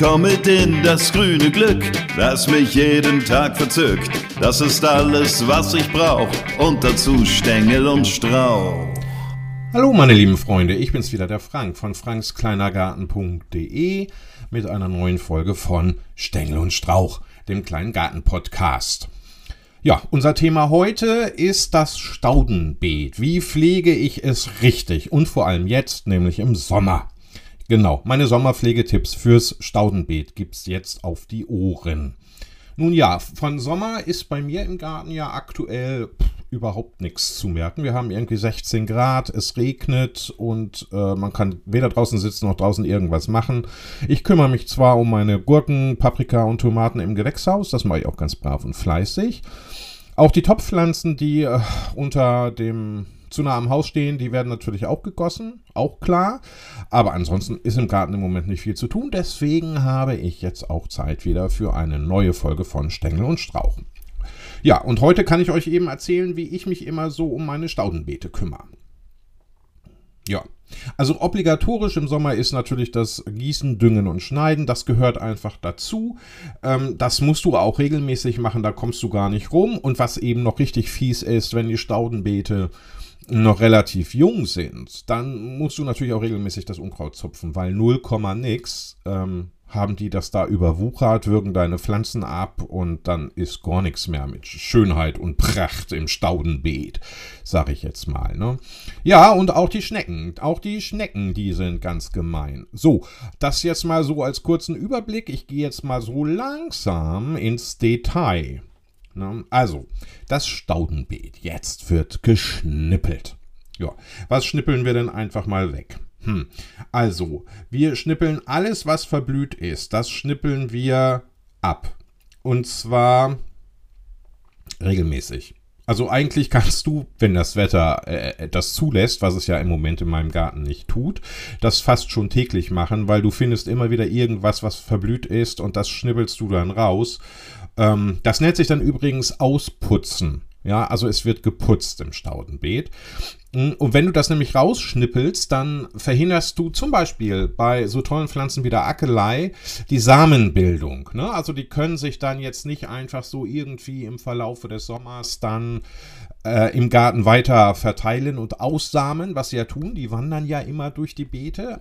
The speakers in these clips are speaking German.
komm mit in das grüne Glück, das mich jeden Tag verzückt. Das ist alles, was ich brauch und dazu Stängel und Strauch. Hallo meine lieben Freunde, ich bin's wieder, der Frank von frankskleinergarten.de mit einer neuen Folge von Stängel und Strauch, dem kleinen Garten-Podcast. Ja, unser Thema heute ist das Staudenbeet. Wie pflege ich es richtig und vor allem jetzt, nämlich im Sommer. Genau, meine Sommerpflegetipps fürs Staudenbeet gibt's jetzt auf die Ohren. Nun ja, von Sommer ist bei mir im Garten ja aktuell überhaupt nichts zu merken. Wir haben irgendwie 16 Grad, es regnet und äh, man kann weder draußen sitzen noch draußen irgendwas machen. Ich kümmere mich zwar um meine Gurken, Paprika und Tomaten im Gewächshaus, das mache ich auch ganz brav und fleißig. Auch die Topfpflanzen, die äh, unter dem zu nah am Haus stehen, die werden natürlich auch gegossen, auch klar. Aber ansonsten ist im Garten im Moment nicht viel zu tun. Deswegen habe ich jetzt auch Zeit wieder für eine neue Folge von Stängel und Strauchen. Ja, und heute kann ich euch eben erzählen, wie ich mich immer so um meine Staudenbeete kümmere. Ja, also obligatorisch im Sommer ist natürlich das Gießen, Düngen und Schneiden. Das gehört einfach dazu. Ähm, das musst du auch regelmäßig machen, da kommst du gar nicht rum. Und was eben noch richtig fies ist, wenn die Staudenbeete noch relativ jung sind, dann musst du natürlich auch regelmäßig das Unkraut zupfen, weil 0, nix ähm, haben die das da überwuchert, würgen deine Pflanzen ab und dann ist gar nichts mehr mit Schönheit und Pracht im Staudenbeet, sag ich jetzt mal. Ne? Ja, und auch die Schnecken, auch die Schnecken, die sind ganz gemein. So, das jetzt mal so als kurzen Überblick. Ich gehe jetzt mal so langsam ins Detail. Ne? Also, das Staudenbeet, jetzt wird geschnippelt. Ja, was schnippeln wir denn einfach mal weg? Hm. Also, wir schnippeln alles, was verblüht ist, das schnippeln wir ab. Und zwar regelmäßig. Also eigentlich kannst du, wenn das Wetter äh, das zulässt, was es ja im Moment in meinem Garten nicht tut, das fast schon täglich machen, weil du findest immer wieder irgendwas, was verblüht ist und das schnippelst du dann raus. Ähm, das nennt sich dann übrigens Ausputzen. Ja, also es wird geputzt im Staudenbeet. Mm, und wenn du das nämlich rausschnippelst, dann verhinderst du zum Beispiel bei so tollen Pflanzen wie der Akelei die Samenbildung. Ne? Also die können sich dann jetzt nicht einfach so irgendwie im Verlaufe des Sommers dann äh, im Garten weiter verteilen und aussamen, was sie ja tun. Die wandern ja immer durch die Beete.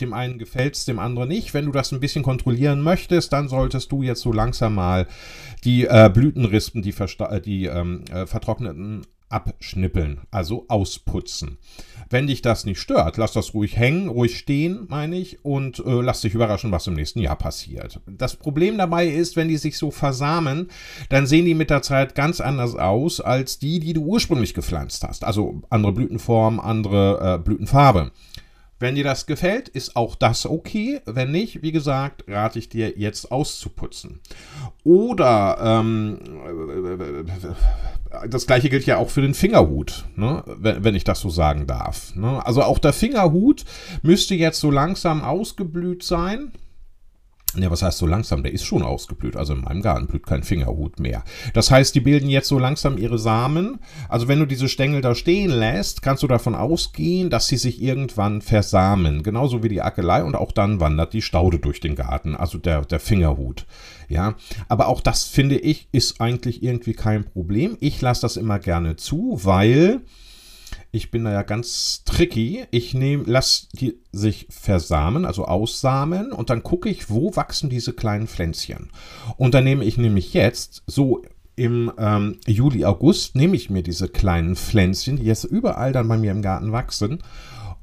Dem einen gefällt es, dem anderen nicht. Wenn du das ein bisschen kontrollieren möchtest, dann solltest du jetzt so langsam mal die äh, Blütenrispen, die, äh, die ähm, äh, vertrockneten abschnippeln, also ausputzen. Wenn dich das nicht stört, lass das ruhig hängen, ruhig stehen, meine ich, und äh, lass dich überraschen, was im nächsten Jahr passiert. Das Problem dabei ist, wenn die sich so versamen, dann sehen die mit der Zeit ganz anders aus als die, die du ursprünglich gepflanzt hast. Also andere Blütenform, andere äh, Blütenfarbe. Wenn dir das gefällt, ist auch das okay. Wenn nicht, wie gesagt, rate ich dir jetzt auszuputzen. Oder ähm, das gleiche gilt ja auch für den Fingerhut, ne? wenn, ich das so sagen darf. Ne? Also auch der Fingerhut müsste jetzt so langsam ausgeblüht sein. Ja, was heißt so langsam? Der ist schon ausgeblüht. Also in meinem Garten blüht kein Fingerhut mehr. Das heißt, die bilden jetzt so langsam ihre Samen. Also wenn du diese Stängel da stehen lässt, kannst du davon ausgehen, dass sie sich irgendwann versamen. Genauso wie die Akelei und auch dann wandert die Staude durch den Garten. Also der, der Fingerhut. Ja, aber auch das finde ich ist eigentlich irgendwie kein Problem. Ich lasse das immer gerne zu, weil ich bin da ja ganz tricky. Ich nehme, lasse die sich versamen, also aussamen, und dann gucke ich, wo wachsen diese kleinen Pflänzchen. Und dann nehme ich nämlich jetzt so im ähm, Juli, August nehme ich mir diese kleinen Pflänzchen, die jetzt überall dann bei mir im Garten wachsen,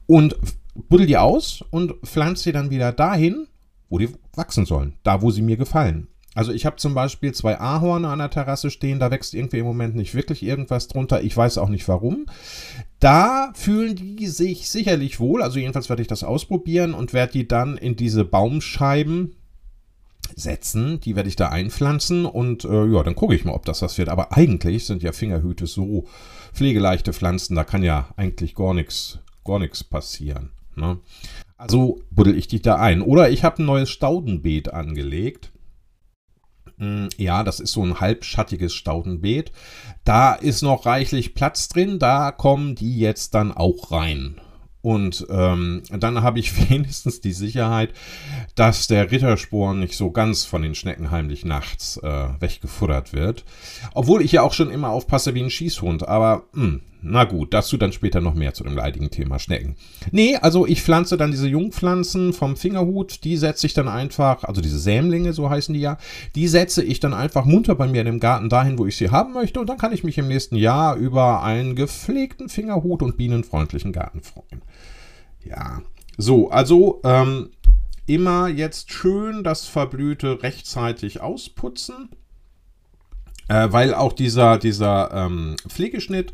und buddel die aus und pflanze sie dann wieder dahin, wo die wachsen sollen, da wo sie mir gefallen. Also ich habe zum Beispiel zwei Ahorne an der Terrasse stehen, da wächst irgendwie im Moment nicht wirklich irgendwas drunter. Ich weiß auch nicht warum. Da fühlen die sich sicherlich wohl, also jedenfalls werde ich das ausprobieren und werde die dann in diese Baumscheiben setzen. Die werde ich da einpflanzen und äh, ja, dann gucke ich mal, ob das was wird. Aber eigentlich sind ja Fingerhüte so pflegeleichte Pflanzen, da kann ja eigentlich gar nichts gar passieren. Ne? Also buddel ich die da ein. Oder ich habe ein neues Staudenbeet angelegt. Hm, ja, das ist so ein halbschattiges Staudenbeet. Da ist noch reichlich Platz drin, da kommen die jetzt dann auch rein. Und ähm, dann habe ich wenigstens die Sicherheit, dass der Rittersporn nicht so ganz von den Schnecken heimlich nachts äh, weggefuttert wird. Obwohl ich ja auch schon immer aufpasse wie ein Schießhund. Aber mh, hm, na gut, dazu dann später noch mehr zu dem leidigen Thema Schnecken. Nee, also ich pflanze dann diese Jungpflanzen vom Fingerhut, die setze ich dann einfach, also diese Sämlinge, so heißen die ja, die setze ich dann einfach munter bei mir in dem Garten dahin, wo ich sie haben möchte und dann kann ich mich im nächsten Jahr über einen gepflegten Fingerhut und bienenfreundlichen Garten freuen. Ja, so, also ähm, immer jetzt schön das Verblühte rechtzeitig ausputzen, äh, weil auch dieser, dieser ähm, Pflegeschnitt,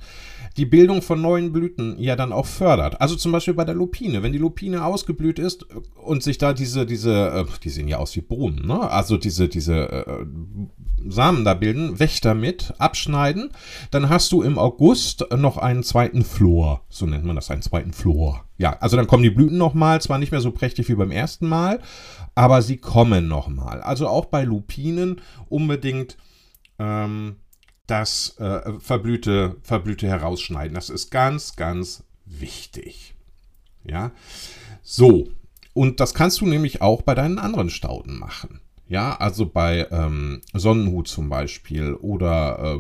die Bildung von neuen Blüten ja dann auch fördert. Also zum Beispiel bei der Lupine. Wenn die Lupine ausgeblüht ist und sich da diese, diese, äh, die sehen ja aus wie Bohnen, ne? Also diese, diese äh, Samen da bilden, weg damit, abschneiden. Dann hast du im August noch einen zweiten Flor. So nennt man das, einen zweiten Flor. Ja, also dann kommen die Blüten nochmal, zwar nicht mehr so prächtig wie beim ersten Mal, aber sie kommen nochmal. Also auch bei Lupinen unbedingt ähm, das äh, Verblühte, Verblühte herausschneiden. Das ist ganz, ganz wichtig. Ja, so. Und das kannst du nämlich auch bei deinen anderen Stauden machen. Ja, also bei ähm, Sonnenhut zum Beispiel oder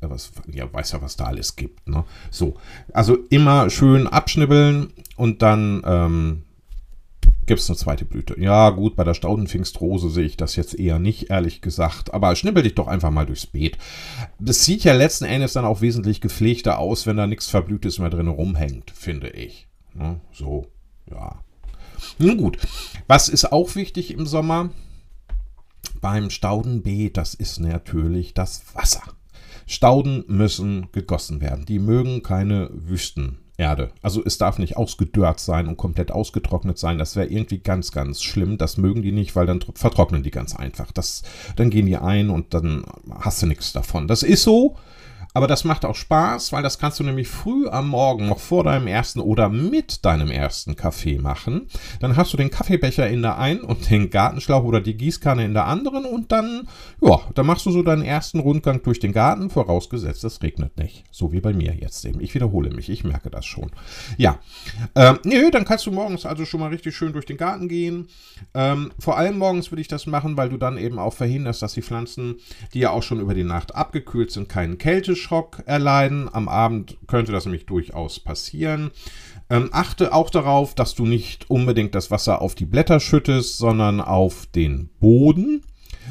äh, was, ja, weiß ja, was da alles gibt. Ne? So, also immer schön abschnibbeln und dann ähm, gibt es eine zweite Blüte. Ja, gut, bei der Staudenpfingstrose sehe ich das jetzt eher nicht, ehrlich gesagt. Aber schnibbel dich doch einfach mal durchs Beet. Das sieht ja letzten Endes dann auch wesentlich gepflegter aus, wenn da nichts Verblühtes mehr drin rumhängt, finde ich. Ne? So, ja. Nun gut, was ist auch wichtig im Sommer? Beim Staudenbeet, das ist natürlich das Wasser. Stauden müssen gegossen werden. Die mögen keine Wüsten Erde. Also es darf nicht ausgedörrt sein und komplett ausgetrocknet sein. Das wäre irgendwie ganz, ganz schlimm. Das mögen die nicht, weil dann vertrocknen die ganz einfach. Das, dann gehen die ein und dann hast du nichts davon. Das ist so. Aber das macht auch Spaß, weil das kannst du nämlich früh am Morgen noch vor deinem ersten oder mit deinem ersten Kaffee machen. Dann hast du den Kaffeebecher in der einen und den Gartenschlauch oder die Gießkanne in der anderen und dann, ja, dann machst du so deinen ersten Rundgang durch den Garten, vorausgesetzt es regnet nicht. So wie bei mir jetzt eben. Ich wiederhole mich, ich merke das schon. Ja, ähm, nö, dann kannst du morgens also schon mal richtig schön durch den Garten gehen. Ähm, vor allem morgens würde ich das machen, weil du dann eben auch verhinderst, dass die Pflanzen, die ja auch schon über die Nacht abgekühlt sind, keinen Kälte Schock erleiden. Am Abend könnte das nämlich durchaus passieren. Ähm, achte auch darauf, dass du nicht unbedingt das Wasser auf die Blätter schüttest, sondern auf den Boden.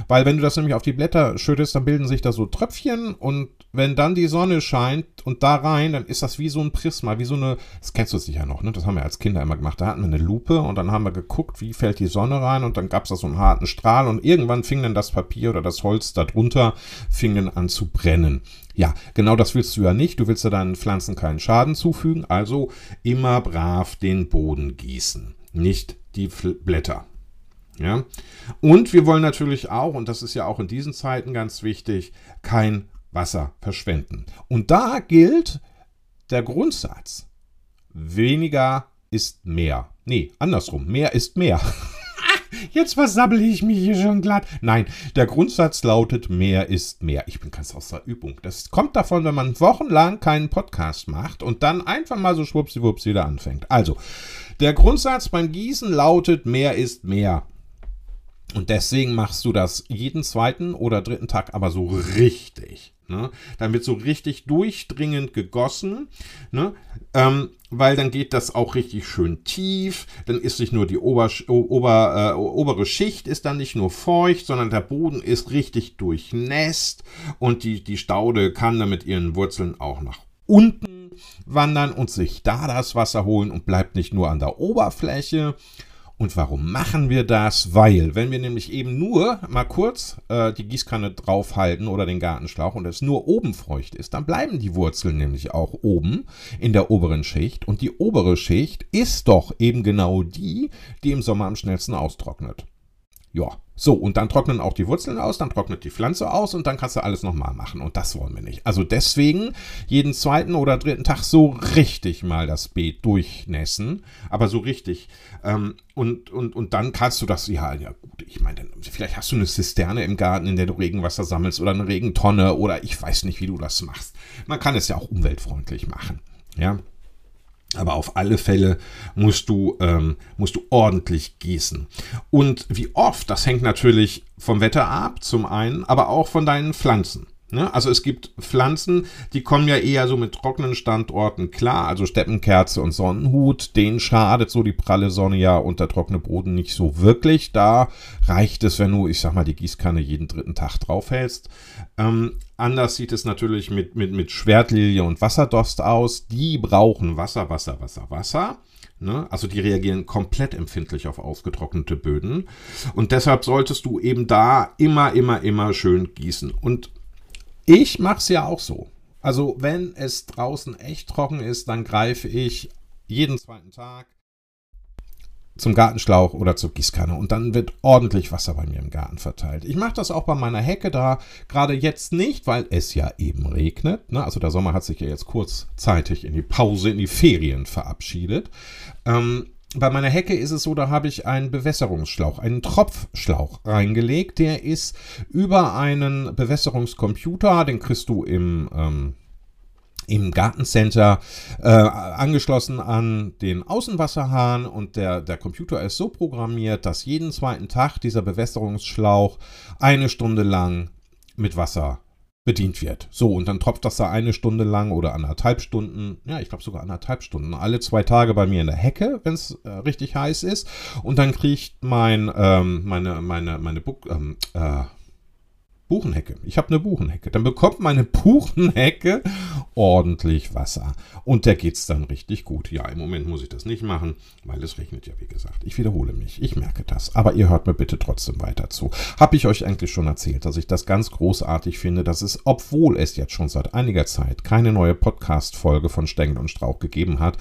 Weil wenn du das nämlich auf die Blätter schüttest, dann bilden sich da so Tröpfchen und wenn dann die Sonne scheint und da rein, dann ist das wie so ein Prisma, wie so eine, das kennst du sicher noch, ne? Das haben wir als Kinder immer gemacht. Da hatten wir eine Lupe und dann haben wir geguckt, wie fällt die Sonne rein und dann gab es da so einen harten Strahl und irgendwann fing dann das Papier oder das Holz darunter, fing dann an zu brennen. Ja, genau das willst du ja nicht. Du willst ja deinen Pflanzen keinen Schaden zufügen, also immer brav den Boden gießen, nicht die Blätter. Ja? Und wir wollen natürlich auch, und das ist ja auch in diesen Zeiten ganz wichtig, kein Wasser verschwenden. Und da gilt der Grundsatz, weniger ist mehr. Nee, andersrum, mehr ist mehr. Jetzt versabbel ich mich hier schon glatt. Nein, der Grundsatz lautet, mehr ist mehr. Ich bin ganz aus der Übung. Das kommt davon, wenn man wochenlang keinen Podcast macht und dann einfach mal so schwuppsiwupps wieder anfängt. Also, der Grundsatz beim Gießen lautet, mehr ist mehr. Und deswegen machst du das jeden zweiten oder dritten Tag aber so richtig. Ne? Dann wird so richtig durchdringend gegossen, ne? ähm, weil dann geht das auch richtig schön tief. Dann ist nicht nur die Ober, Ober, äh, obere Schicht ist dann nicht nur feucht, sondern der Boden ist richtig durchnässt und die, die Staude kann dann mit ihren Wurzeln auch nach unten wandern und sich da das Wasser holen und bleibt nicht nur an der Oberfläche, und warum machen wir das? Weil, wenn wir nämlich eben nur mal kurz äh, die Gießkanne draufhalten oder den Gartenschlauch und es nur oben feucht ist, dann bleiben die Wurzeln nämlich auch oben in der oberen Schicht. Und die obere Schicht ist doch eben genau die, die im Sommer am schnellsten austrocknet. Ja, so, und dann trocknen auch die Wurzeln aus, dann trocknet die Pflanze aus und dann kannst du alles nochmal machen. Und das wollen wir nicht. Also deswegen jeden zweiten oder dritten Tag so richtig mal das Beet durchnässen. Aber so richtig. Ähm, und, und, und dann kannst du das, ja, ja gut, ich meine, vielleicht hast du eine Zisterne im Garten, in der du Regenwasser sammelst oder eine Regentonne oder ich weiß nicht, wie du das machst. Man kann es ja auch umweltfreundlich machen. Ja. Aber auf alle Fälle musst du, ähm, musst du ordentlich gießen. Und wie oft, das hängt natürlich vom Wetter ab, zum einen, aber auch von deinen Pflanzen. Ne? Also es gibt Pflanzen, die kommen ja eher so mit trockenen Standorten klar, also Steppenkerze und Sonnenhut, denen schadet so die pralle Sonne ja und der trockene Boden nicht so wirklich. Da reicht es, wenn du, ich sag mal, die Gießkanne jeden dritten Tag draufhältst. Ähm, anders sieht es natürlich mit, mit, mit Schwertlilie und Wasserdost aus. Die brauchen Wasser, Wasser, Wasser, Wasser. Ne? Also die reagieren komplett empfindlich auf ausgetrocknete Böden. Und deshalb solltest du eben da immer, immer, immer schön gießen. Und ich mache es ja auch so. Also wenn es draußen echt trocken ist, dann greife ich jeden zweiten Tag zum Gartenschlauch oder zur Gießkanne und dann wird ordentlich Wasser bei mir im Garten verteilt. Ich mache das auch bei meiner Hecke da, gerade jetzt nicht, weil es ja eben regnet. Ne? Also der Sommer hat sich ja jetzt kurzzeitig in die Pause, in die Ferien verabschiedet. Ähm, bei meiner Hecke ist es so, da habe ich einen Bewässerungsschlauch, einen Tropfschlauch reingelegt. Der ist über einen Bewässerungscomputer, den kriegst du im, ähm, im Gartencenter äh, angeschlossen an den Außenwasserhahn und der, der Computer ist so programmiert, dass jeden zweiten Tag dieser Bewässerungsschlauch eine Stunde lang mit Wasser bedient wird. So, und dann tropft das da eine Stunde lang oder anderthalb Stunden, ja, ich glaube sogar anderthalb Stunden, alle zwei Tage bei mir in der Hecke, wenn es äh, richtig heiß ist. Und dann kriegt mein, ähm, meine, meine, meine Buch, ähm, äh, Buchenhecke. Ich habe eine Buchenhecke. Dann bekommt meine Buchenhecke ordentlich Wasser. Und der geht es dann richtig gut. Ja, im Moment muss ich das nicht machen, weil es regnet ja, wie gesagt. Ich wiederhole mich. Ich merke das. Aber ihr hört mir bitte trotzdem weiter zu. Habe ich euch eigentlich schon erzählt, dass ich das ganz großartig finde, dass es, obwohl es jetzt schon seit einiger Zeit keine neue Podcast-Folge von Stengel und Strauch gegeben hat,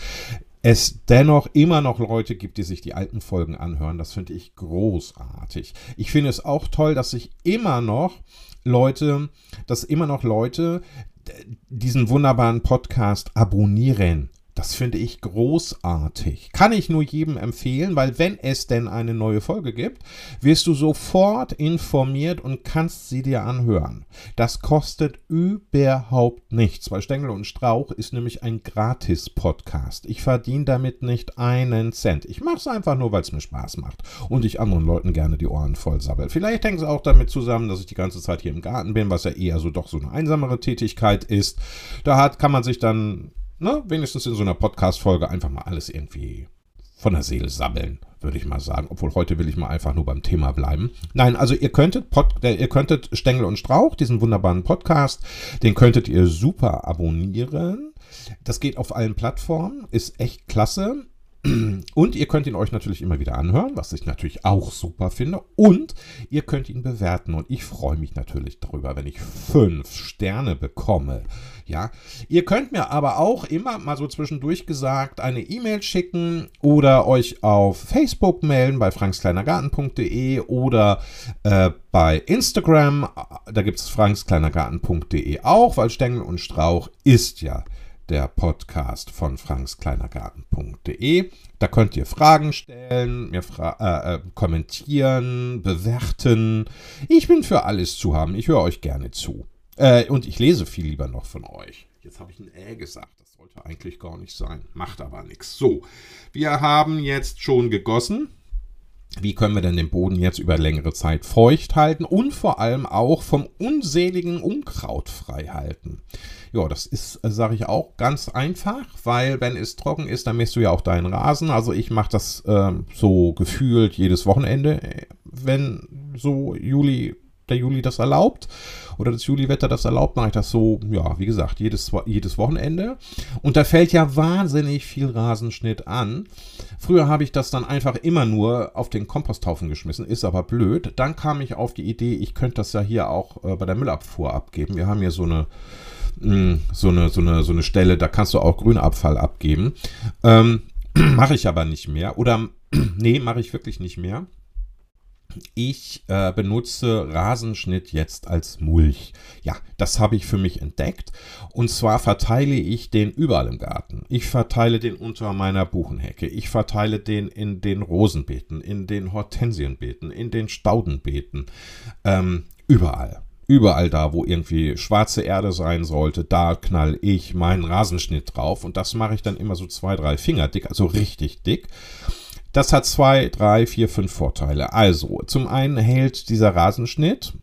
es dennoch immer noch Leute gibt, die sich die alten Folgen anhören. Das finde ich großartig. Ich finde es auch toll, dass sich immer noch Leute, dass immer noch Leute diesen wunderbaren Podcast abonnieren. Das finde ich großartig. Kann ich nur jedem empfehlen, weil wenn es denn eine neue Folge gibt, wirst du sofort informiert und kannst sie dir anhören. Das kostet überhaupt nichts, weil Stängel und Strauch ist nämlich ein Gratis-Podcast. Ich verdiene damit nicht einen Cent. Ich mache es einfach nur, weil es mir Spaß macht und ich anderen Leuten gerne die Ohren voll sabbel. Vielleicht hängt es auch damit zusammen, dass ich die ganze Zeit hier im Garten bin, was ja eher so doch so eine einsamere Tätigkeit ist. Da hat, kann man sich dann ne, wenigstens in so einer Podcast-Folge einfach mal alles irgendwie von der Seele sabbeln, würde ich mal sagen. Obwohl heute will ich mal einfach nur beim Thema bleiben. Nein, also ihr könntet, Pod, äh, ihr könntet Stängel und Strauch, diesen wunderbaren Podcast, den könntet ihr super abonnieren. Das geht auf allen Plattformen, ist echt klasse. Und ihr könnt ihn euch natürlich immer wieder anhören, was ich natürlich auch super finde. Und ihr könnt ihn bewerten. Und ich freue mich natürlich darüber, wenn ich fünf Sterne bekomme. Ja, ihr könnt mir aber auch immer mal so zwischendurch gesagt eine E-Mail schicken oder euch auf Facebook melden bei frankskleinergarten.de oder äh, bei Instagram. Da gibt es frankskleinergarten.de auch, weil Stängel und Strauch ist ja der Podcast von frankskleinergarten.de. Da könnt ihr Fragen stellen, mir fra äh, äh, kommentieren, bewerten. Ich bin für alles zu haben. Ich höre euch gerne zu. Äh, und ich lese viel lieber noch von euch. Jetzt habe ich ein Äh gesagt. Das sollte eigentlich gar nicht sein. Macht aber nichts. So, wir haben jetzt schon gegossen. Wie können wir denn den Boden jetzt über längere Zeit feucht halten und vor allem auch vom unseligen Unkraut frei halten? Ja, das ist, äh, sage ich auch, ganz einfach, weil wenn es trocken ist, dann misst du ja auch deinen Rasen. Also ich mache das äh, so gefühlt jedes Wochenende, äh, wenn so Juli, der Juli das erlaubt oder das Juliwetter das erlaubt, mache ich das so, ja, wie gesagt, jedes, jedes Wochenende. Und da fällt ja wahnsinnig viel Rasenschnitt an. Früher habe ich das dann einfach immer nur auf den Komposthaufen geschmissen, ist aber blöd. Dann kam ich auf die Idee, ich könnte das ja hier auch äh, bei der Müllabfuhr abgeben. Wir haben hier so eine hm, so eine, so eine, so eine Stelle, da kannst du auch Grünabfall abgeben. Ähm, mache ich aber nicht mehr. Oder, nee, mache ich wirklich nicht mehr. Ich äh, benutze Rasenschnitt jetzt als Mulch. Ja, das habe ich für mich entdeckt. Und zwar verteile ich den überall im Garten. Ich verteile den unter meiner Buchenhecke. Ich verteile den in den Rosenbeeten, in den Hortensienbeeten, in den Staudenbeeten. Ähm, überall Überall da, wo irgendwie schwarze Erde sein sollte, da knall ich meinen Rasenschnitt drauf. Und das mache ich dann immer so zwei, drei Finger dick, also richtig dick. Das hat zwei, drei, vier, fünf Vorteile. Also, zum einen hält dieser Rasenschnitt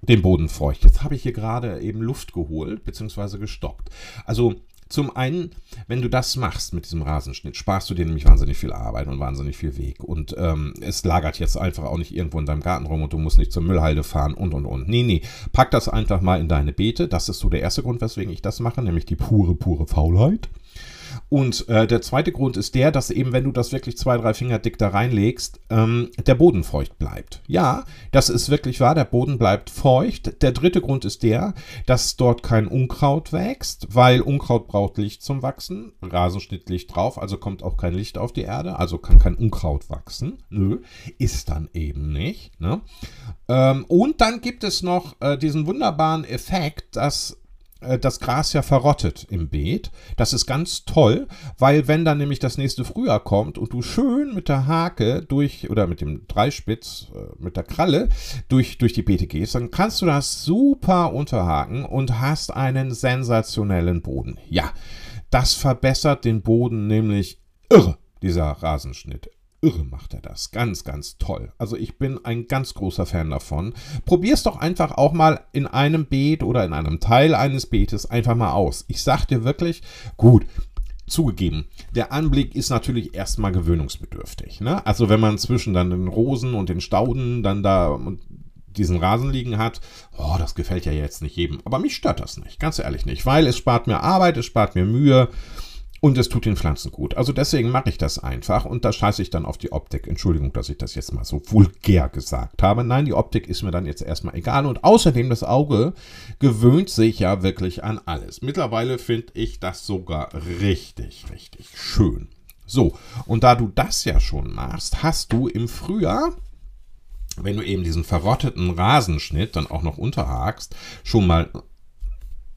den Boden feucht. Jetzt habe ich hier gerade eben Luft geholt, beziehungsweise gestockt. Also, zum einen, wenn du das machst mit diesem Rasenschnitt, sparst du dir nämlich wahnsinnig viel Arbeit und wahnsinnig viel Weg. Und ähm, es lagert jetzt einfach auch nicht irgendwo in deinem Garten rum und du musst nicht zur Müllhalde fahren und und und. Nee, nee. Pack das einfach mal in deine Beete. Das ist so der erste Grund, weswegen ich das mache, nämlich die pure, pure Faulheit. Und äh, der zweite Grund ist der, dass eben, wenn du das wirklich zwei, drei Finger dick da reinlegst, ähm, der Boden feucht bleibt. Ja, das ist wirklich wahr, der Boden bleibt feucht. Der dritte Grund ist der, dass dort kein Unkraut wächst, weil Unkraut braucht Licht zum Wachsen. Rasenschnitt Licht drauf, also kommt auch kein Licht auf die Erde, also kann kein Unkraut wachsen. Nö, ist dann eben nicht. Ne? Ähm, und dann gibt es noch äh, diesen wunderbaren Effekt, dass das Gras ja verrottet im Beet. Das ist ganz toll, weil wenn dann nämlich das nächste Frühjahr kommt und du schön mit der Hake durch oder mit dem Dreispitz, äh, mit der Kralle durch, durch die Beete gehst, dann kannst du das super unterhaken und hast einen sensationellen Boden. Ja, das verbessert den Boden nämlich irre, dieser Rasenschnitt. Irre macht er das. Ganz, ganz toll. Also ich bin ein ganz großer Fan davon. Probier's doch einfach auch mal in einem Beet oder in einem Teil eines Beetes einfach mal aus. Ich sag dir wirklich, gut, zugegeben, der Anblick ist natürlich erstmal gewöhnungsbedürftig. Ne? Also wenn man zwischen dann den Rosen und den Stauden dann da diesen Rasen liegen hat, oh, das gefällt ja jetzt nicht jedem. Aber mich stört das nicht, ganz ehrlich nicht, weil es spart mir Arbeit, es spart mir Mühe. Und es tut den Pflanzen gut. Also deswegen mache ich das einfach und da scheiße ich dann auf die Optik. Entschuldigung, dass ich das jetzt mal so vulgär gesagt habe. Nein, die Optik ist mir dann jetzt erstmal egal. Und außerdem, das Auge gewöhnt sich ja wirklich an alles. Mittlerweile finde ich das sogar richtig, richtig schön. So, und da du das ja schon machst, hast du im Frühjahr wenn du eben diesen verrotteten Rasenschnitt dann auch noch unterhakst, schon mal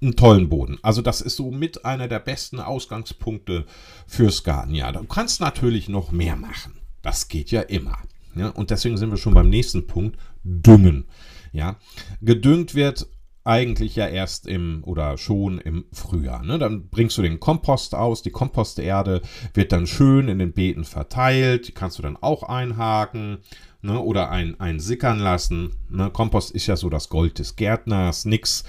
einen tollen Boden. Also das ist so mit einer der besten Ausgangspunkte fürs Gartenjahr. Du kannst natürlich noch mehr machen. Das geht ja immer. Ja, und deswegen sind wir schon beim nächsten Punkt, Düngen. Ja, gedüngt wird eigentlich ja erst im oder schon im Frühjahr. Ne? Dann bringst du den Kompost aus, die Komposterde wird dann schön in den Beeten verteilt, die kannst du dann auch einhaken ne? oder ein, einsickern lassen. Ne? Kompost ist ja so das Gold des Gärtners, nix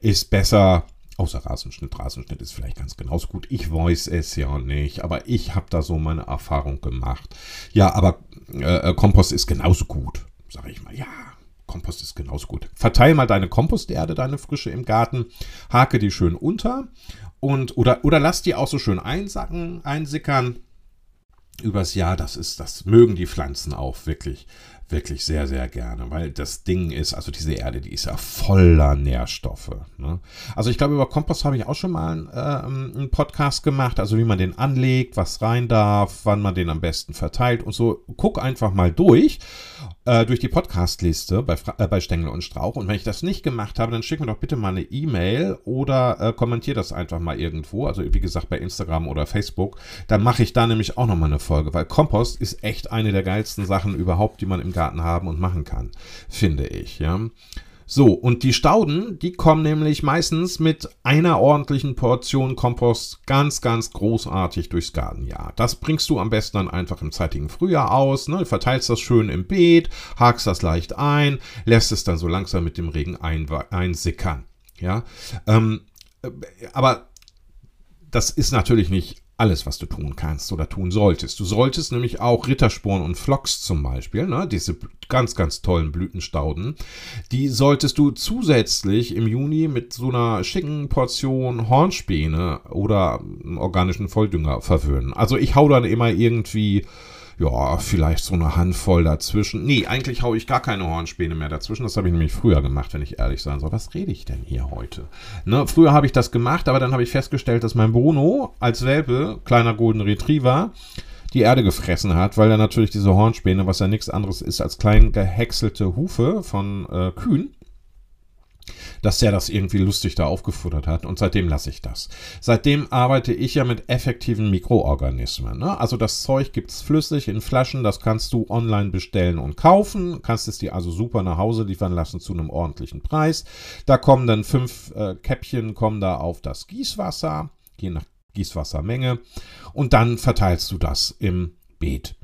ist besser. Außer Rasenschnitt. Rasenschnitt ist vielleicht ganz genauso gut. Ich weiß es ja nicht, aber ich habe da so meine Erfahrung gemacht. Ja, aber äh, Kompost ist genauso gut, sage ich mal. Ja, Kompost ist genauso gut. Verteil mal deine Komposterde, deine frische im Garten, hake die schön unter und oder, oder lass die auch so schön einsacken, einsickern übers Jahr. Das ist, das mögen die Pflanzen auch wirklich wirklich sehr, sehr gerne, weil das Ding ist, also diese Erde, die ist ja voller Nährstoffe. Ne? Also ich glaube, über Kompost habe ich auch schon mal einen, äh, einen Podcast gemacht, also wie man den anlegt, was rein darf, wann man den am besten verteilt und so. Guck einfach mal durch, äh, durch die Podcastliste bei, äh, bei Stängel und Strauch. Und wenn ich das nicht gemacht habe, dann schick mir doch bitte mal eine E-Mail oder äh, kommentier das einfach mal irgendwo, also wie gesagt bei Instagram oder Facebook. Dann mache ich da nämlich auch nochmal eine Folge, weil Kompost ist echt eine der geilsten Sachen überhaupt, die man im Garten haben und machen kann, finde ich, ja. So, und die Stauden, die kommen nämlich meistens mit einer ordentlichen Portion Kompost ganz, ganz großartig durchs Gartenjahr. Das bringst du am besten dann einfach im zeitigen Frühjahr aus, ne? verteilst das schön im Beet, hakst das leicht ein, lässt es dann so langsam mit dem Regen ein, einsickern. Ja, ähm, äh, aber das ist natürlich nicht alles, was du tun kannst oder tun solltest. Du solltest nämlich auch Rittersporn und Phlox zum Beispiel, ne, diese ganz, ganz tollen Blütenstauden, die solltest du zusätzlich im Juni mit so einer schicken Portion Hornspäne oder organischen Volldünger verwöhnen. Also ich hau dann immer irgendwie ja, vielleicht so eine Handvoll dazwischen. Nee, eigentlich haue ich gar keine Hornspäne mehr dazwischen. Das habe ich nämlich früher gemacht, wenn ich ehrlich sein soll. Was rede ich denn hier heute? Ne, früher habe ich das gemacht, aber dann habe ich festgestellt, dass mein Bono als Welpe, kleiner Golden Retriever, die Erde gefressen hat, weil er natürlich diese Hornspäne, was ja nichts anderes ist als klein gehäckselte Hufe von äh, Kühen, dass der das irgendwie lustig da aufgefuttert hat und seitdem lasse ich das. Seitdem arbeite ich ja mit effektiven Mikroorganismen. Ne? Also das Zeug gibt es flüssig in Flaschen, das kannst du online bestellen und kaufen, kannst es dir also super nach Hause liefern lassen zu einem ordentlichen Preis. Da kommen dann fünf äh, Käppchen, kommen da auf das Gießwasser, je nach Gießwassermenge und dann verteilst du das im Beet.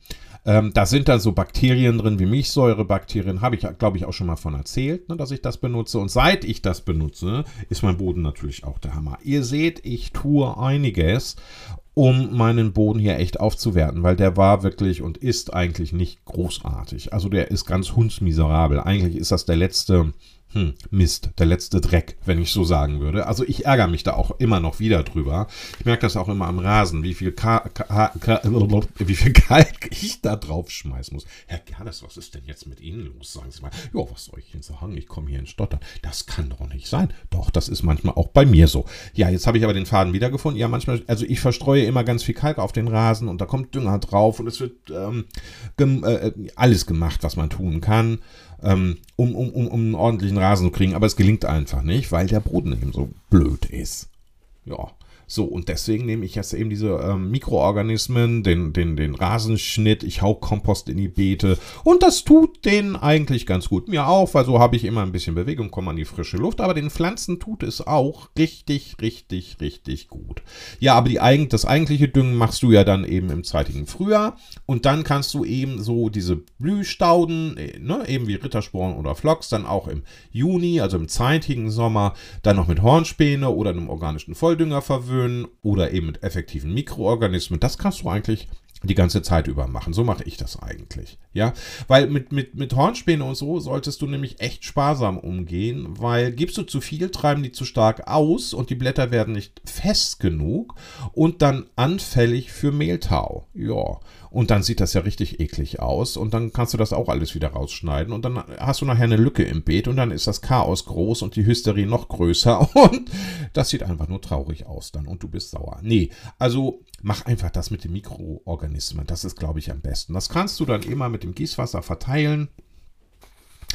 Ähm, da sind dann so Bakterien drin wie Milchsäurebakterien, habe ich, glaube ich, auch schon mal von erzählt, ne, dass ich das benutze. Und seit ich das benutze, ist mein Boden natürlich auch der Hammer. Ihr seht, ich tue einiges, um meinen Boden hier echt aufzuwerten, weil der war wirklich und ist eigentlich nicht großartig. Also der ist ganz hundsmiserabel. Eigentlich ist das der letzte hm, Mist, der letzte Dreck, wenn ich so sagen würde. Also ich ärgere mich da auch immer noch wieder drüber. Ich merke das auch immer am Rasen, wie viel, Ka Ka Ka wie viel Kalk ich da drauf schmeißen muss. Herr Gerdes, was ist denn jetzt mit Ihnen los? Sagen Sie mal. Ja, was soll ich denn sagen? Ich komme hier in Stottern. Das kann doch nicht sein. Doch, das ist manchmal auch bei mir so. Ja, jetzt habe ich aber den Faden wiedergefunden. Ja, manchmal, also ich verstreue immer ganz viel Kalk auf den Rasen und da kommt Dünger drauf und es wird ähm, gem äh, alles gemacht, was man tun kann um, um, um, um einen ordentlichen Rasen zu kriegen. Aber es gelingt einfach nicht, weil der Boden eben so blöd ist. Ja. So, und deswegen nehme ich jetzt eben diese ähm, Mikroorganismen, den, den, den Rasenschnitt, ich hau Kompost in die Beete und das tut denen eigentlich ganz gut. Mir auch, weil so habe ich immer ein bisschen Bewegung, komme an die frische Luft, aber den Pflanzen tut es auch richtig, richtig, richtig gut. Ja, aber die, das eigentliche Düngen machst du ja dann eben im zeitigen Frühjahr und dann kannst du eben so diese Blühstauden, äh, ne, eben wie Rittersporen oder Flocks, dann auch im Juni, also im zeitigen Sommer, dann noch mit Hornspäne oder einem organischen Volldünger verwöhnen gewöhnen oder eben mit effektiven Mikroorganismen. Das kannst du eigentlich die ganze Zeit über machen. So mache ich das eigentlich. Ja, weil mit, mit, mit Hornspäne und so solltest du nämlich echt sparsam umgehen, weil gibst du zu viel, treiben die zu stark aus und die Blätter werden nicht fest genug und dann anfällig für Mehltau. Ja, und dann sieht das ja richtig eklig aus. Und dann kannst du das auch alles wieder rausschneiden. Und dann hast du nachher eine Lücke im Beet und dann ist das Chaos groß und die Hysterie noch größer. Und das sieht einfach nur traurig aus dann. Und du bist sauer. Nee, also mach einfach das mit den Mikroorganismen. Das ist, glaube ich, am besten. Das kannst du dann immer mit dem Gießwasser verteilen.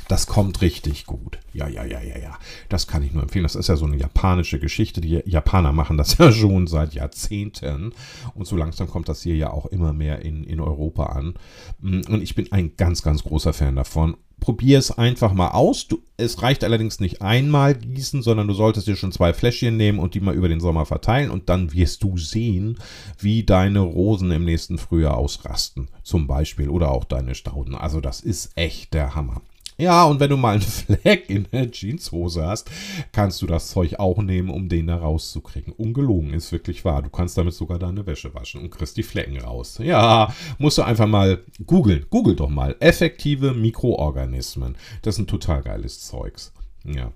Das kommt richtig gut. Ja, ja, ja, ja, ja. Das kann ich nur empfehlen. Das ist ja so eine japanische Geschichte. Die Japaner machen das ja schon seit Jahrzehnten. Und so langsam kommt das hier ja auch immer mehr in, in Europa an. Mm, und ich bin ein ganz, ganz großer Fan davon. Probier es einfach mal aus. Du, es reicht allerdings nicht einmal gießen, sondern du solltest dir schon zwei Fläschchen nehmen und die mal über den Sommer verteilen. Und dann wirst du sehen, wie deine Rosen im nächsten Frühjahr ausrasten. Zum Beispiel. Oder auch deine Stauden. Also das ist echt der Hammer. Ja, und wenn du mal einen Fleck in der Jeanshose hast, kannst du das Zeug auch nehmen, um den da rauszukriegen. Ungelogen, ist wirklich wahr. Du kannst damit sogar deine Wäsche waschen und kriegst die Flecken raus. Ja, musst du einfach mal googeln. Google doch mal. Effektive Mikroorganismen. Das ist ein total geiles Zeugs. Ja.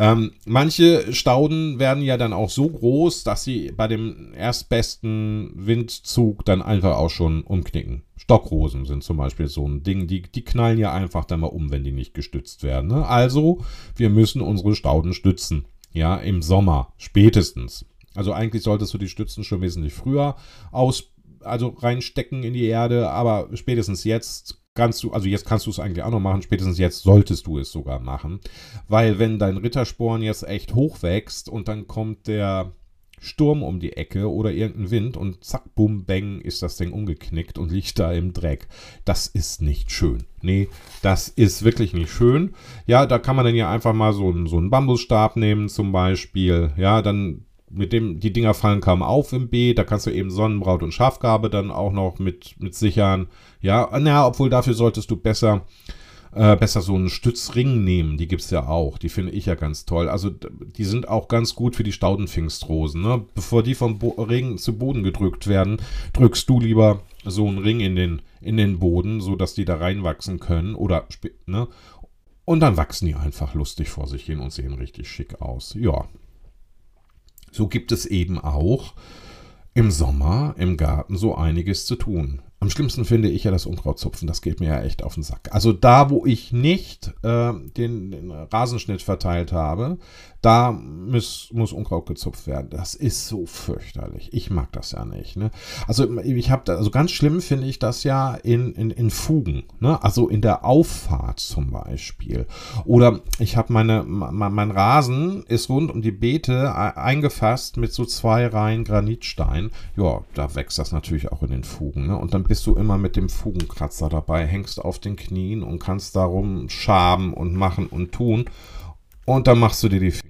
Ähm, manche Stauden werden ja dann auch so groß, dass sie bei dem erstbesten Windzug dann einfach auch schon umknicken. Stockrosen sind zum Beispiel so ein Ding, die, die knallen ja einfach dann mal um, wenn die nicht gestützt werden. Ne? Also, wir müssen unsere Stauden stützen. Ja, im Sommer spätestens. Also eigentlich solltest du die Stützen schon wesentlich früher aus, also reinstecken in die Erde, aber spätestens jetzt kannst du, also jetzt kannst du es eigentlich auch noch machen, spätestens jetzt solltest du es sogar machen. Weil wenn dein Rittersporn jetzt echt hoch wächst und dann kommt der Sturm um die Ecke oder irgendein Wind und zack, bum, bang, ist das Ding umgeknickt und liegt da im Dreck. Das ist nicht schön. Nee, das ist wirklich nicht schön. Ja, da kann man dann ja einfach mal so einen, so einen Bambusstab nehmen zum Beispiel. Ja, dann mit dem, die Dinger fallen kaum auf im Beet, da kannst du eben Sonnenbraut und Schafgabe dann auch noch mit, mit sichern. Ja, naja, obwohl dafür solltest du besser, äh, besser so einen Stützring nehmen, die gibt es ja auch, die finde ich ja ganz toll. Also die sind auch ganz gut für die Staudenpfingstrosen. Ne? Bevor die vom Bo Ring zu Boden gedrückt werden, drückst du lieber so einen Ring in den, in den Boden, sodass die da reinwachsen können oder, ne? Und dann wachsen die einfach lustig vor sich hin und sehen richtig schick aus. Ja, so gibt es eben auch im Sommer im Garten so einiges zu tun. Am schlimmsten finde ich ja das Unkrautzupfen, das geht mir ja echt auf den Sack. Also da, wo ich nicht äh, den, den, Rasenschnitt verteilt habe, da muss, muss Unkraut gezupft werden. Das ist so fürchterlich. Ich mag das ja nicht. Ne? Also ich habe also ganz schlimm finde ich das ja in, in, in Fugen. Ne? Also in der Auffahrt zum Beispiel. Oder ich habe meine, mein, mein Rasen ist rund um die Beete eingefasst mit so zwei Reihen Granitstein. Ja, da wächst das natürlich auch in den Fugen. Ne? Und dann bist du immer mit dem Fugenkratzer dabei, hängst auf den Knien und kannst darum schaben und machen und tun. Und dann machst du dir die äh,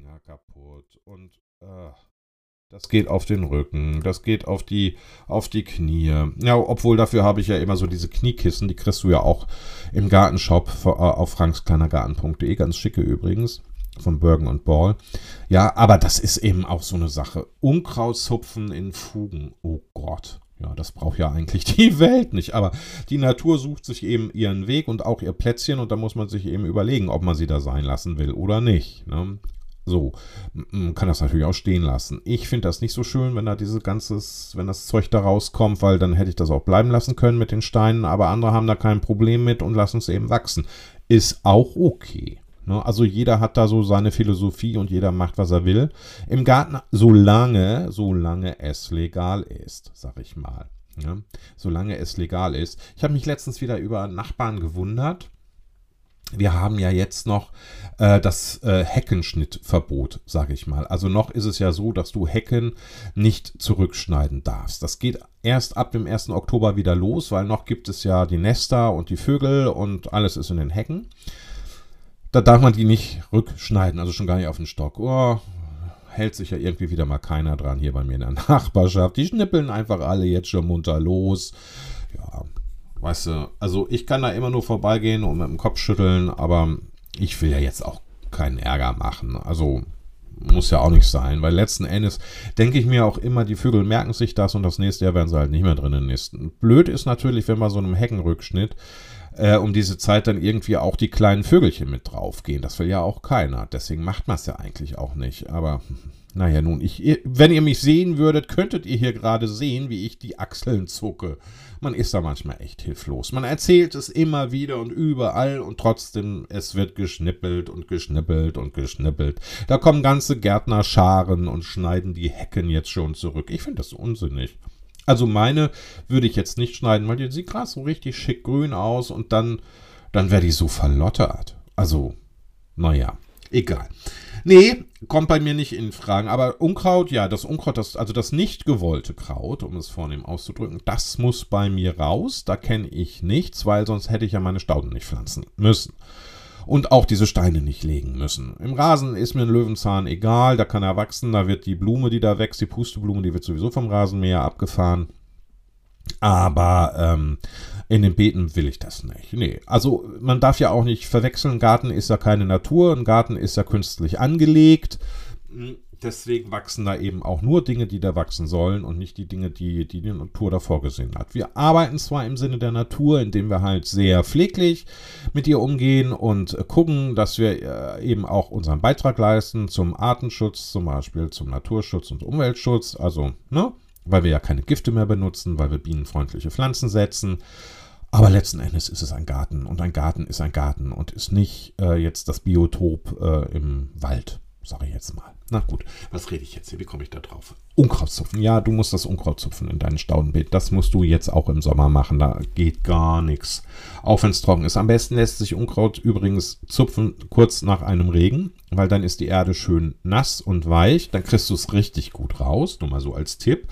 das geht auf den Rücken, das geht auf die, auf die Knie. Ja, obwohl dafür habe ich ja immer so diese Kniekissen, die kriegst du ja auch im Gartenshop äh, auf frankskleinergarten.de, ganz schicke übrigens von Bergen und Ball. Ja, aber das ist eben auch so eine Sache. Unkrautzupfen in Fugen. Oh Gott. Ja, das braucht ja eigentlich die Welt nicht. Aber die Natur sucht sich eben ihren Weg und auch ihr Plätzchen und da muss man sich eben überlegen, ob man sie da sein lassen will oder nicht. Ne? So, kann das natürlich auch stehen lassen. Ich finde das nicht so schön, wenn da dieses ganzes, wenn das Zeug da rauskommt, weil dann hätte ich das auch bleiben lassen können mit den Steinen, aber andere haben da kein Problem mit und lassen es eben wachsen. Ist auch okay. Ne? Also jeder hat da so seine Philosophie und jeder macht, was er will. Im Garten, solange, solange es legal ist, sag ich mal. Ne? Solange es legal ist. Ich habe mich letztens wieder über Nachbarn gewundert. Wir haben ja jetzt noch äh, das äh, Heckenschnittverbot, sage ich mal. Also noch ist es ja so, dass du Hecken nicht zurückschneiden darfst. Das geht erst ab dem 1. Oktober wieder los, weil noch gibt es ja die Nester und die Vögel und alles ist in den Hecken da darf man die nicht rückschneiden, also schon gar nicht auf den Stock. Oh, hält sich ja irgendwie wieder mal keiner dran hier bei mir in der Nachbarschaft. Die schnippeln einfach alle jetzt schon munter los. Ja, weißt du, also ich kann da immer nur vorbeigehen und mit dem Kopf schütteln, aber ich will ja jetzt auch keinen Ärger machen. Also muss ja auch nicht sein, weil letzten Endes denke ich mir auch immer, die Vögel merken sich das und das nächste Jahr werden sie halt nicht mehr drinnen nisten. Blöd ist natürlich, wenn bei so einem Heckenrückschnitt äh, um diese Zeit dann irgendwie auch die kleinen Vögelchen mit draufgehen. Das will ja auch keiner. Deswegen macht man es ja eigentlich auch nicht. Aber naja, nun, ich, wenn ihr mich sehen würdet, könntet ihr hier gerade sehen, wie ich die Achseln zucke. Man ist da manchmal echt hilflos. Man erzählt es immer wieder und überall und trotzdem, es wird geschnippelt und geschnippelt und geschnippelt. Da kommen ganze Gärtnerscharen und schneiden die Hecken jetzt schon zurück. Ich finde das unsinnig. Also meine würde ich jetzt nicht schneiden, weil die sieht gerade so richtig schick grün aus und dann, dann wäre die so verlottert. Also, naja, egal. Nee, kommt bei mir nicht in Fragen. Aber Unkraut, ja, das Unkraut, das, also das nicht gewollte Kraut, um es vornehm auszudrücken, das muss bei mir raus. Da kenne ich nichts, weil sonst hätte ich ja meine Stauden nicht pflanzen müssen und auch diese Steine nicht legen müssen. Im Rasen ist mir ein Löwenzahn egal, da kann er wachsen, da wird die Blume, die da wächst, die Pusteblume, die wird sowieso vom Rasenmäher abgefahren. Aber ähm, in den Beeten will ich das nicht. Nee, also man darf ja auch nicht verwechseln, ein Garten ist ja keine Natur, ein Garten ist ja künstlich angelegt deswegen wachsen da eben auch nur Dinge, die da wachsen sollen und nicht die Dinge, die, die die Natur da vorgesehen hat. Wir arbeiten zwar im Sinne der Natur, indem wir halt sehr pfleglich mit ihr umgehen und gucken, dass wir äh, eben auch unseren Beitrag leisten zum Artenschutz, zum Beispiel zum Naturschutz und Umweltschutz, also, ne, weil wir ja keine Gifte mehr benutzen, weil wir bienenfreundliche Pflanzen setzen. Aber letzten Endes ist es ein Garten und ein Garten ist ein Garten und ist nicht äh, jetzt das Biotop äh, im Wald sage ich jetzt mal. Na gut, was rede ich jetzt hier? Wie komme ich da drauf? Unkrautzupfen. Ja, du musst das Unkraut zupfen in deinem Staudenbeet. Das musst du jetzt auch im Sommer machen. Da geht gar nichts. Auch wenn es trocken ist. Am besten lässt sich Unkraut übrigens zupfen kurz nach einem Regen, weil dann ist die Erde schön nass und weich. Dann kriegst du es richtig gut raus. Nur mal so als Tipp.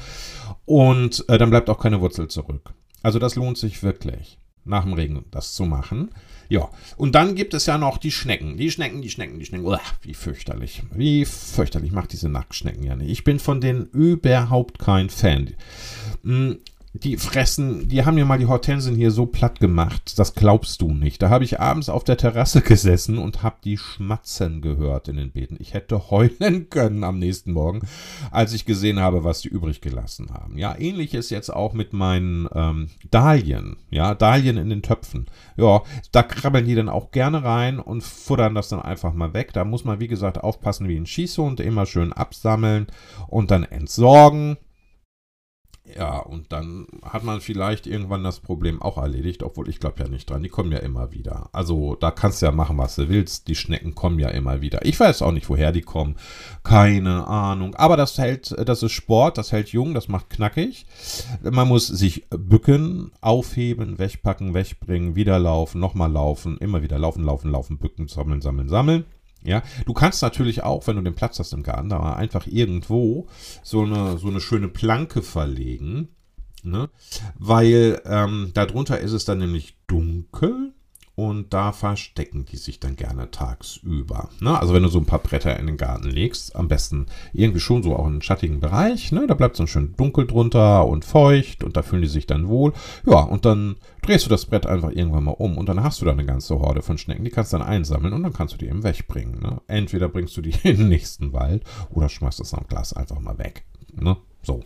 Und äh, dann bleibt auch keine Wurzel zurück. Also das lohnt sich wirklich, nach dem Regen das zu machen. Ja, und dann gibt es ja noch die Schnecken. Die Schnecken, die Schnecken, die Schnecken. Uah, wie fürchterlich. Wie fürchterlich. Ich mag diese Nacktschnecken ja nicht. Ich bin von denen überhaupt kein Fan. Die fressen, die haben mir mal die Hortensien hier so platt gemacht, das glaubst du nicht. Da habe ich abends auf der Terrasse gesessen und habe die schmatzen gehört in den Beeten. Ich hätte heulen können am nächsten Morgen, als ich gesehen habe, was die übrig gelassen haben. Ja, ähnlich ist jetzt auch mit meinen ähm, Dahlien. Ja, Dahlien in den Töpfen. Ja, da krabbeln die dann auch gerne rein und futtern das dann einfach mal weg. Da muss man, wie gesagt, aufpassen wie ein Schießhund, immer schön absammeln und dann entsorgen Ja, und dann hat man vielleicht irgendwann das Problem auch erledigt, obwohl ich glaube ja nicht dran. Die kommen ja immer wieder. Also da kannst du ja machen, was du willst. Die Schnecken kommen ja immer wieder. Ich weiß auch nicht, woher die kommen. Keine Ahnung. Aber das hält, das ist Sport, das hält jung, das macht knackig. Man muss sich bücken, aufheben, wegpacken, wegbringen, wieder laufen, nochmal laufen, immer wieder laufen, laufen, laufen, bücken, sammeln, sammeln, sammeln. Ja, du kannst natürlich auch, wenn du den Platz hast im Garten, da einfach irgendwo so eine, so eine schöne Planke verlegen, ne? weil ähm, darunter ist es dann nämlich dunkel und da verstecken die sich dann gerne tagsüber. Ne? Also wenn du so ein paar Bretter in den Garten legst, am besten irgendwie schon so auch in einen schattigen Bereich, ne? da bleibt es dann schön dunkel drunter und feucht und da fühlen die sich dann wohl. Ja, und dann drehst du das Brett einfach irgendwann mal um und dann hast du da eine ganze Horde von Schnecken, die kannst du dann einsammeln und dann kannst du die eben wegbringen. Ne? Entweder bringst du die in den nächsten Wald oder schmeißt das am Glas einfach mal weg. Ne? So.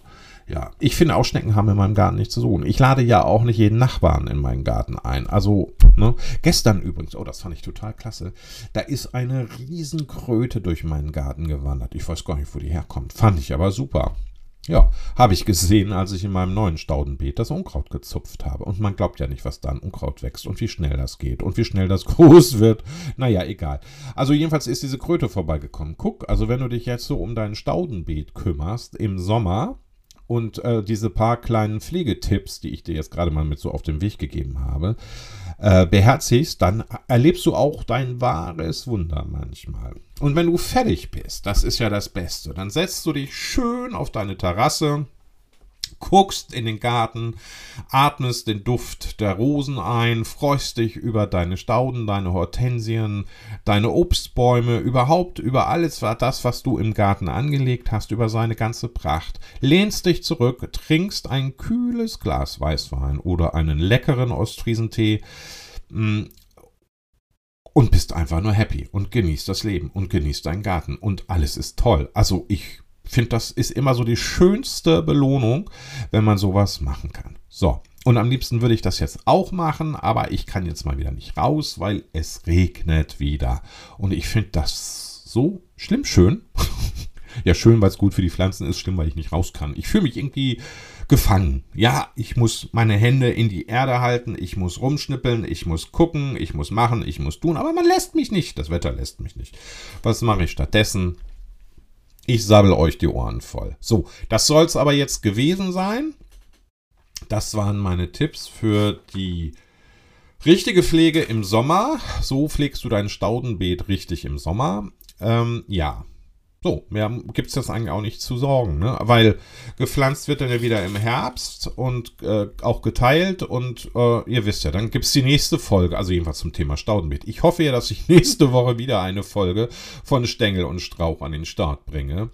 Ja, ich finde auch Schnecken haben in meinem Garten nichts zu suchen. Ich lade ja auch nicht jeden Nachbarn in meinen Garten ein. Also, ne? Gestern übrigens, oh, das fand ich total klasse. Da ist eine Riesenkröte durch meinen Garten gewandert. Ich weiß gar nicht, wo die herkommt. Fand ich aber super. Ja, habe ich gesehen, als ich in meinem neuen Staudenbeet das Unkraut gezupft habe. Und man glaubt ja nicht, was da an Unkraut wächst und wie schnell das geht und wie schnell das groß wird. Naja, egal. Also jedenfalls ist diese Kröte vorbeigekommen. Guck, also wenn du dich jetzt so um dein Staudenbeet kümmerst im Sommer, und äh, diese paar kleinen Pflegetipps, die ich dir jetzt gerade mal mit so auf den Weg gegeben habe, äh, beherzigst, dann erlebst du auch dein wahres Wunder manchmal. Und wenn du fertig bist, das ist ja das Beste, dann setzt du dich schön auf deine Terrasse, guckst in den Garten, atmest den Duft der Rosen ein, freust dich über deine Stauden, deine Hortensien, deine Obstbäume, überhaupt über alles das, was du im Garten angelegt hast, über seine ganze Pracht, lehnst dich zurück, trinkst ein kühles Glas Weißwein oder einen leckeren Ostfriesentee mm, und bist einfach nur happy und genießt das Leben und genießt deinen Garten und alles ist toll. Also ich finde, das ist immer so die schönste Belohnung, wenn man sowas machen kann. So, und am liebsten würde ich das jetzt auch machen, aber ich kann jetzt mal wieder nicht raus, weil es regnet wieder. Und ich finde das so schlimm schön. ja, schön, weil es gut für die Pflanzen ist, schlimm, weil ich nicht raus kann. Ich fühle mich irgendwie gefangen. Ja, ich muss meine Hände in die Erde halten, ich muss rumschnippeln, ich muss gucken, ich muss machen, ich muss tun, aber man lässt mich nicht. Das Wetter lässt mich nicht. Was mache ich stattdessen? Ich sabbel euch die Ohren voll. So, das soll es aber jetzt gewesen sein. Das waren meine Tipps für die richtige Pflege im Sommer. So pflegst du dein Staudenbeet richtig im Sommer. Ähm, ja, so, mehr gibt es jetzt eigentlich auch nicht zu sorgen, ne? weil gepflanzt wird dann ja wieder im Herbst und äh, auch geteilt und äh, ihr wisst ja, dann gibt es die nächste Folge, also jedenfalls zum Thema Staudenbeet. Ich hoffe ja, dass ich nächste Woche wieder eine Folge von Stängel und Strauch an den Start bringe,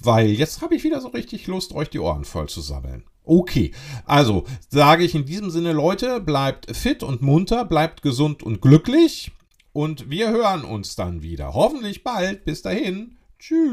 weil jetzt habe ich wieder so richtig Lust, euch die Ohren voll zu sammeln. Okay, also sage ich in diesem Sinne, Leute, bleibt fit und munter, bleibt gesund und glücklich und wir hören uns dann wieder. Hoffentlich bald. Bis dahin. Tschüss.